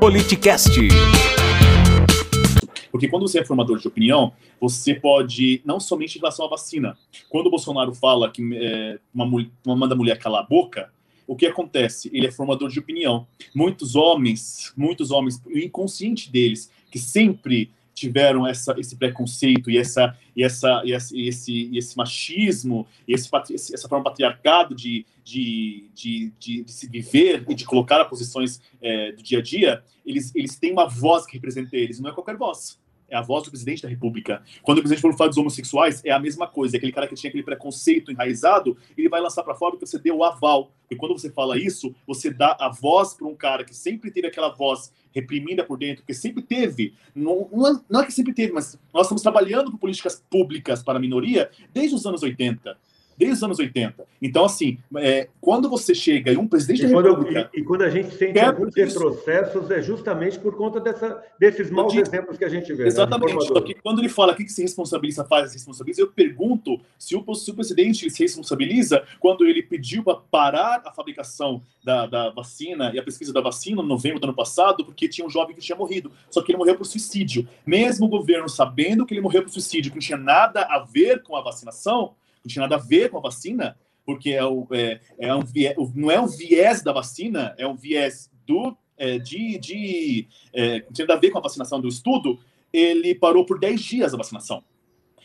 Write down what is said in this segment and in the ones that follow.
Politicast. Porque quando você é formador de opinião, você pode, não somente em relação à vacina. Quando o Bolsonaro fala que é, uma, uma manda a mulher calar a boca, o que acontece? Ele é formador de opinião. Muitos homens, muitos homens, o inconsciente deles, que sempre tiveram essa, esse preconceito e essa e essa e esse, e esse, machismo e esse, essa forma patriarcado de, de, de, de, de se viver e de colocar posições é, do dia a dia eles eles têm uma voz que representa eles não é qualquer voz é a voz do presidente da República. Quando o presidente for falar dos homossexuais, é a mesma coisa. Aquele cara que tinha aquele preconceito enraizado, ele vai lançar para fora porque você deu o aval. E quando você fala isso, você dá a voz para um cara que sempre teve aquela voz reprimida por dentro, que sempre teve, não, não, é, não é que sempre teve, mas nós estamos trabalhando com políticas públicas para a minoria desde os anos 80 desde os anos 80. Então, assim, é, quando você chega e um presidente e da quando, República... E, e, quando a gente sente alguns retrocessos, é justamente por conta dessa, desses maus de, exemplos que a gente vê. Né, exatamente. Né, porque quando ele fala o que, que se responsabiliza, faz, se responsabiliza, eu pergunto se o, se o presidente se responsabiliza quando ele pediu para parar a fabricação da, da vacina e a pesquisa da vacina no novembro do ano passado, porque tinha um jovem que tinha morrido. Só que ele morreu por suicídio. Mesmo o governo sabendo que ele morreu por suicídio, que não tinha nada a ver com a vacinação, não tinha nada a ver com a vacina, porque é, o, é, é um não é um viés da vacina, é um viés do, é, de, de é, não tinha nada a ver com a vacinação do estudo, ele parou por 10 dias a vacinação.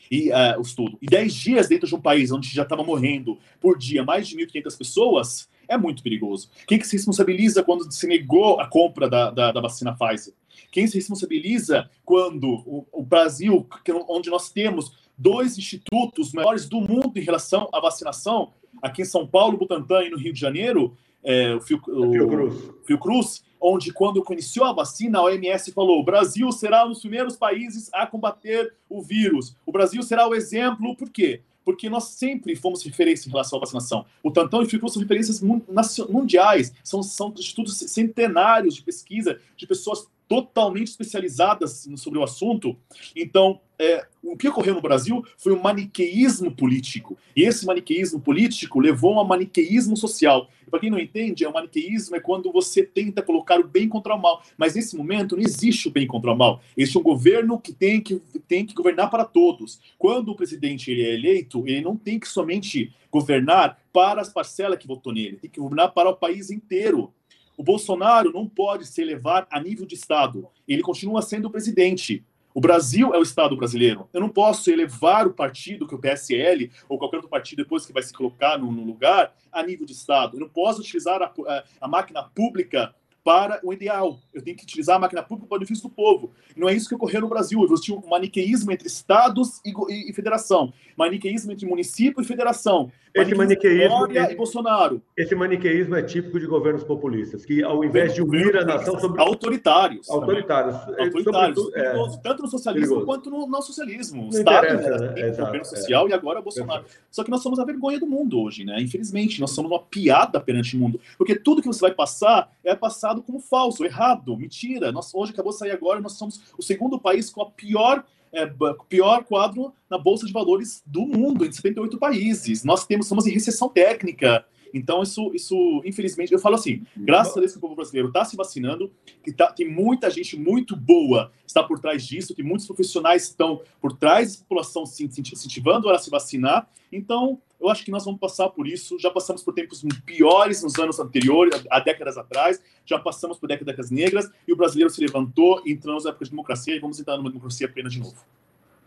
E uh, o estudo. E 10 dias dentro de um país onde já estava morrendo por dia mais de 1.500 pessoas é muito perigoso. Quem que se responsabiliza quando se negou a compra da, da, da vacina Pfizer? Quem se responsabiliza quando o, o Brasil, que, onde nós temos dois institutos maiores do mundo em relação à vacinação, aqui em São Paulo, Butantã e no Rio de Janeiro, é, o, Fio, o Fiocruz. Fiocruz, onde quando iniciou a vacina, a OMS falou: o Brasil será um dos primeiros países a combater o vírus. O Brasil será o exemplo, por quê? Porque nós sempre fomos referência em relação à vacinação. O Tantão e o Fiocruz são referências mundiais, são, são estudos centenários de pesquisa de pessoas totalmente especializadas sobre o assunto. Então, é, o que ocorreu no Brasil foi um maniqueísmo político. E esse maniqueísmo político levou a um maniqueísmo social. Para quem não entende, é o maniqueísmo é quando você tenta colocar o bem contra o mal. Mas nesse momento não existe o bem contra o mal. Existe um governo que tem que, tem que governar para todos. Quando o presidente ele é eleito, ele não tem que somente governar para as parcelas que votou nele, tem que governar para o país inteiro. O Bolsonaro não pode se elevar a nível de Estado. Ele continua sendo o presidente. O Brasil é o Estado brasileiro. Eu não posso elevar o partido, que o PSL, ou qualquer outro partido depois que vai se colocar no, no lugar, a nível de Estado. Eu não posso utilizar a, a, a máquina pública para o ideal. Eu tenho que utilizar a máquina pública para o benefício do povo. Não é isso que ocorreu no Brasil. Existiu um maniqueísmo entre estados e, e, e federação. Maniqueísmo entre município e federação. Esse maniqueísmo, esse, e Bolsonaro. Esse maniqueísmo é típico de governos populistas, que ao invés de unir a nação sobre... Autoritários. Autoritários. Autoritários. É... Tanto no socialismo perigoso. quanto no não socialismo. O Estado, né? o governo social é. e agora Bolsonaro. Exato. Só que nós somos a vergonha do mundo hoje, né? Infelizmente, nós somos uma piada perante o mundo. Porque tudo que você vai passar é passado como falso, errado, mentira. Nós, hoje acabou de sair agora, nós somos o segundo país com a pior é, pior quadro na Bolsa de Valores do mundo, em 78 países. Nós temos, somos em recessão técnica. Então, isso, isso, infelizmente, eu falo assim, graças a Deus que o povo brasileiro está se vacinando, que tá, tem muita gente muito boa está por trás disso, que muitos profissionais estão por trás da população se incentivando a se vacinar. Então, eu acho que nós vamos passar por isso. Já passamos por tempos piores nos anos anteriores, há décadas atrás, já passamos por décadas negras, e o brasileiro se levantou, entramos na época de democracia e vamos entrar numa democracia plena de novo.